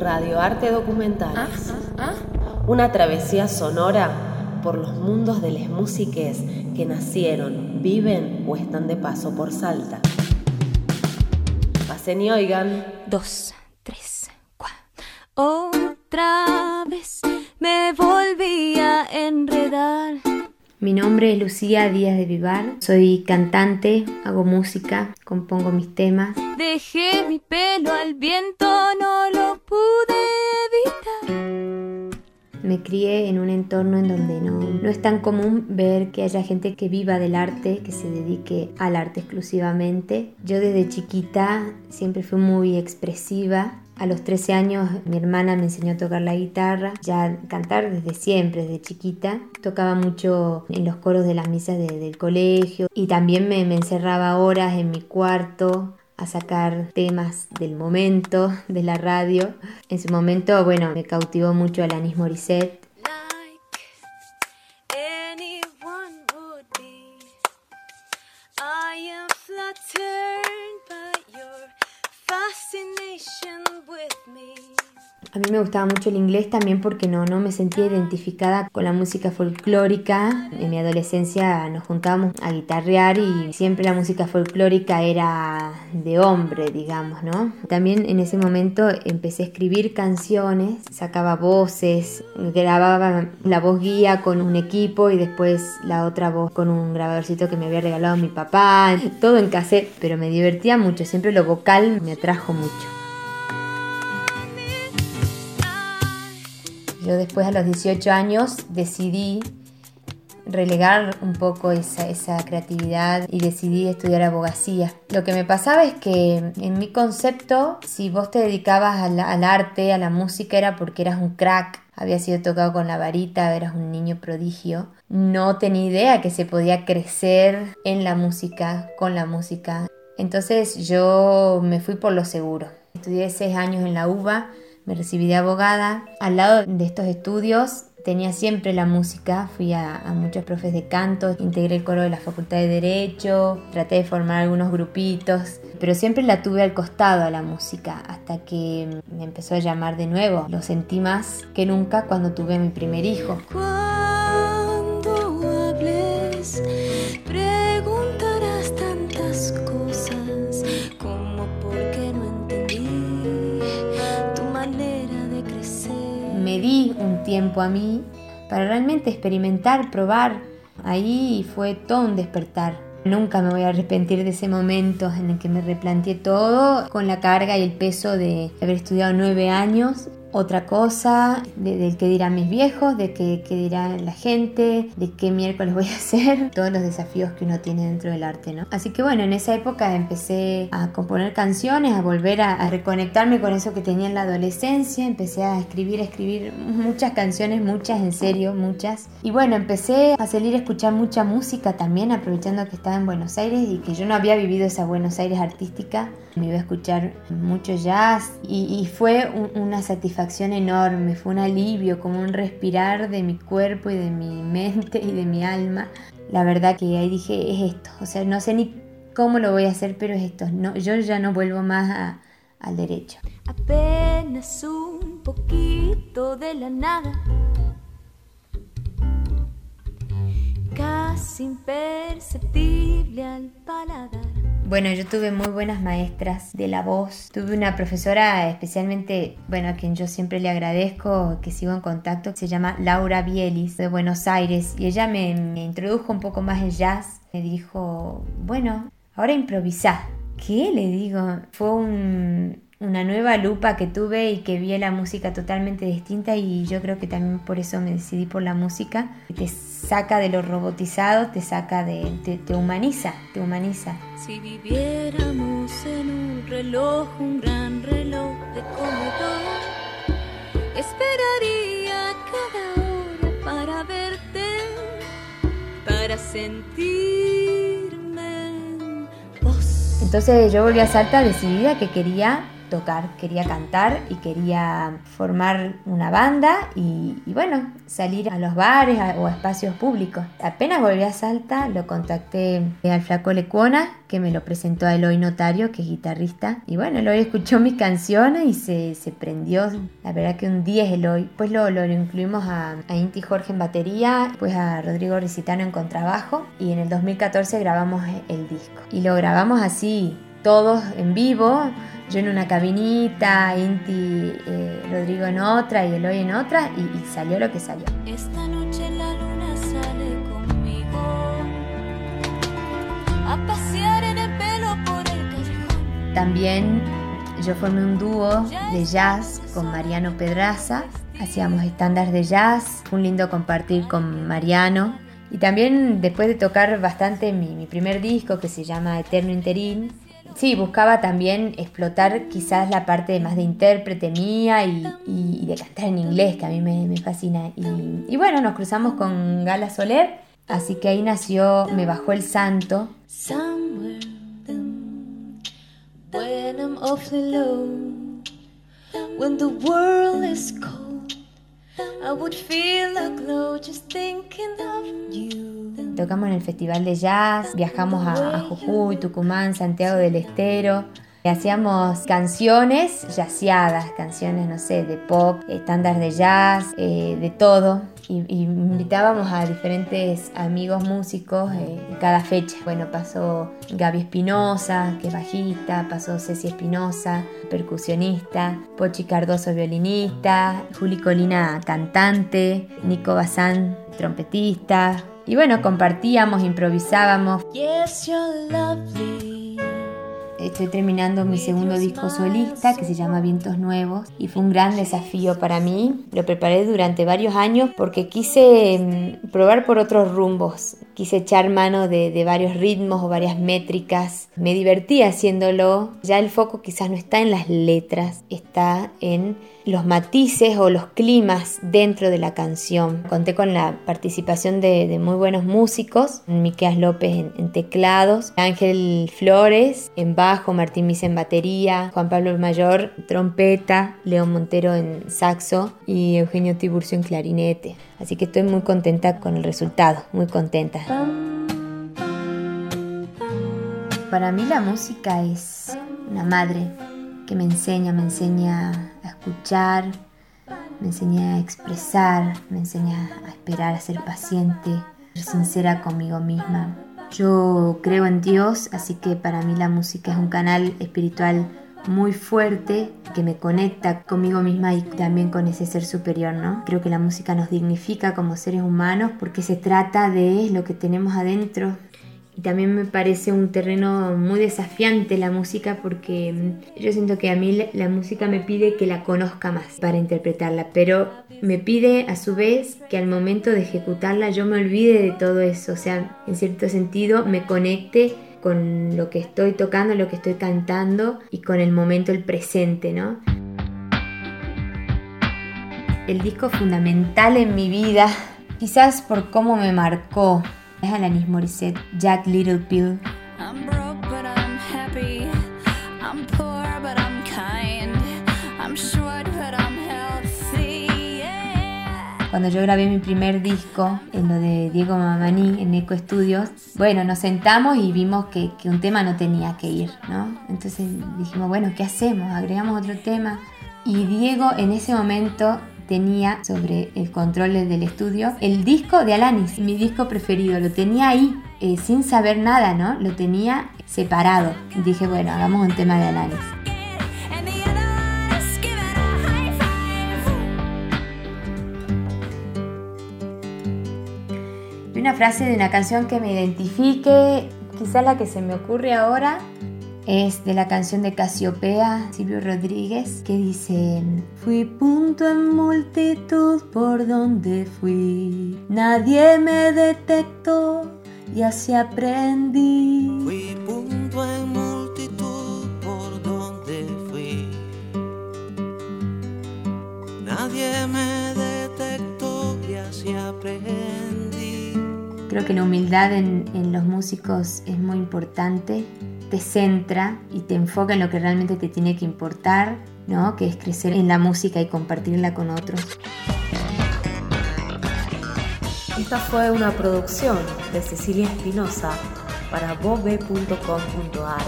Radioarte Documentales. Una travesía sonora por los mundos de las músiques que nacieron, viven o están de paso por Salta. Pasen y oigan. Dos, tres, cuatro. Otra vez me volví a enredar. Mi nombre es Lucía Díaz de Vivar, soy cantante, hago música, compongo mis temas. Dejé mi pelo al viento, no lo Me crié en un entorno en donde no, no es tan común ver que haya gente que viva del arte, que se dedique al arte exclusivamente. Yo desde chiquita siempre fui muy expresiva, a los 13 años mi hermana me enseñó a tocar la guitarra, ya cantar desde siempre, desde chiquita. Tocaba mucho en los coros de las misas del colegio y también me encerraba horas en mi cuarto a sacar temas del momento de la radio. En su momento, bueno, me cautivó mucho Alanis Morissette. A mí me gustaba mucho el inglés también porque no, no me sentía identificada con la música folclórica. En mi adolescencia nos juntábamos a guitarrear y siempre la música folclórica era de hombre, digamos, ¿no? También en ese momento empecé a escribir canciones, sacaba voces, grababa la voz guía con un equipo y después la otra voz con un grabadorcito que me había regalado mi papá, todo en cassette, pero me divertía mucho, siempre lo vocal me atrajo mucho. Yo después a los 18 años decidí relegar un poco esa, esa, creatividad y decidí estudiar abogacía. Lo que me pasaba es que en mi concepto, si vos te dedicabas al, al arte, a la música, era porque eras un crack, había sido tocado con la varita, eras un niño prodigio. No tenía idea que se podía crecer en la música, con la música. Entonces yo me fui por lo seguro. Estudié seis años en la UBA me recibí de abogada. Al lado de estos estudios tenía siempre la música, fui a, a, muchos profes de canto, integré el coro de la Facultad de Derecho, traté de formar algunos grupitos, pero siempre la tuve al costado a la música, hasta que me empezó a llamar de nuevo. Lo sentí más que nunca cuando tuve a mi primer hijo. Me di un tiempo a mí para realmente experimentar, probar. Ahí fue todo un despertar. Nunca me voy a arrepentir de ese momento en el que me replanteé todo con la carga y el peso de haber estudiado nueve años otra cosa, de, del que dirán mis viejos, de qué dirá la gente, de qué miércoles voy a hacer, todos los desafíos que uno tiene dentro del arte, ¿no? Así que bueno, en esa época empecé a componer canciones, a volver a, a reconectarme con eso que tenía en la adolescencia, empecé a escribir, a escribir muchas canciones, muchas en serio, muchas. Y bueno, empecé a salir a escuchar mucha música también, aprovechando que estaba en Buenos Aires y que yo no había vivido esa Buenos Aires artística. Me iba a escuchar mucho jazz y, y fue un, una satisfacción enorme, fue un alivio, como un respirar de mi cuerpo y de mi mente y de mi alma. La verdad que ahí dije, es esto, o sea, no sé ni cómo lo voy a hacer, pero es esto, no, yo ya no vuelvo más a, al derecho. Apenas un poquito de la nada, casi imperceptible al paladar. Bueno, yo tuve muy buenas maestras de la voz. Tuve una profesora especialmente, bueno, a quien yo siempre le agradezco, que sigo en contacto, que se llama Laura Bielis, de Buenos Aires. Y ella me, me introdujo un poco más el jazz. Me dijo, bueno, ahora improvisá. ¿Qué? Le digo. Fue un, una nueva lupa que tuve y que vi la música totalmente distinta y yo creo que también por eso me decidí por la música. Te saca de lo robotizado, te saca de... te, te humaniza, te humaniza. Si viviéramos en un reloj, un gran reloj de comedor, esperaría cada hora para verte, para sentirme en vos. Entonces yo volví a Salta decidida que quería tocar, quería cantar y quería formar una banda y, bueno, salir a los bares o a espacios públicos. Apenas volví a Salta, lo contacté al flaco Lecuona, que me lo presentó a Eloy Notario, que es guitarrista. Y bueno, Eloy escuchó mis canciones y se, se prendió. La verdad que un 10 Eloy. Pues lo, lo incluimos a, a Inti Jorge en batería, pues a Rodrigo Recitano en contrabajo y en el 2014 grabamos el disco. Y lo grabamos así, todos en vivo, yo en una cabinita, Inti, eh, Rodrigo en otra y Eloy en otra, y, y, salió lo que salió. Esta noche la luna sale conmigo a pasear en el pelo por el callejón. También yo formé un dúo de jazz con Mariano Pedraza, hacíamos estándares de jazz, fue un lindo compartir con Mariano. Y también después de tocar bastante mi, mi primer disco que se llama Eterno Interín, sí, buscaba también explotar quizás la parte más de intérprete mía y, de cantar en inglés, que a mí me, fascina. Y, bueno, nos cruzamos con Gala Soler, así que ahí nació Me Bajó el Santo. I would feel a glow just thinking of you. Tocamos en el Festival de Jazz, viajamos a, Jujuy, Tucumán, Santiago del Estero. Hacíamos canciones yaceadas, canciones, no sé, de pop, estándares de jazz, eh, de todo. Y, invitábamos a diferentes amigos músicos eh, cada fecha. Bueno, pasó Gaby Espinosa, que es bajista, pasó Ceci Espinosa, percusionista, Pochi Cardoso, violinista, Juli Colina, cantante, Nico Bazán, trompetista. Y bueno, compartíamos, improvisábamos. Yes, you're lovely. Estoy terminando mi segundo disco solista que se llama Vientos Nuevos y fue un gran desafío para mí. Lo preparé durante varios años porque quise mm, probar por otros rumbos. Quise echar mano de, varios ritmos o varias métricas. Me divertí haciéndolo. Ya el foco quizás no está en las letras, está en los matices o los climas dentro de la canción. Conté con la participación de, de muy buenos músicos, Miqueas López en, en, teclados, Ángel Flores en bajo, Martín Misa en batería, Juan Pablo Mayor trompeta, León Montero en saxo y Eugenio Tiburcio en clarinete. Así que estoy muy contenta con el resultado, muy contenta. Para mí la música es una madre que me enseña, me enseña a escuchar, me enseña a expresar, me enseña a esperar, a ser paciente, a ser sincera conmigo misma. Yo creo en Dios, así que para mí la música es un canal espiritual muy fuerte que me conecta conmigo misma y también con ese ser superior, ¿no? Creo que la música nos dignifica como seres humanos porque se trata de lo que tenemos adentro, y también me parece un terreno muy desafiante la música porque yo siento que a mí la música me pide que la conozca más para interpretarla, pero me pide a su vez que al momento de ejecutarla yo me olvide de todo eso, o sea, en cierto sentido me conecte con lo que estoy tocando, lo que estoy cantando y con el momento, el presente, ¿no? El disco fundamental en mi vida, quizás por cómo me marcó, es Alanis Morissette, Jack Little Pill. Cuando yo grabé mi primer disco, en lo de Diego Mamani, en Eco Studios, bueno, nos sentamos y vimos que, que un tema no tenía que ir, ¿no? Entonces dijimos, bueno, ¿qué hacemos? Agregamos otro tema. Y Diego en ese momento tenía sobre el control del estudio el disco de Alanis, mi disco preferido. Lo tenía ahí, eh, sin saber nada, ¿no? Lo tenía separado. Dije, bueno, hagamos un tema de Alanis. Una frase de una canción que me identifique, quizá la que se me ocurre ahora, es de la canción de Casiopea, Silvio Rodríguez, que dice, fui punto en multitud por donde fui, nadie me detectó y así aprendí. Fui punto en multitud por donde fui. Nadie me Creo que la humildad en, los músicos es muy importante te centra y te enfoca en lo que realmente te tiene que importar, ¿no? que es crecer en la música y compartirla con otros. Esta fue una producción de Cecilia Espinosa para bobe.com.ar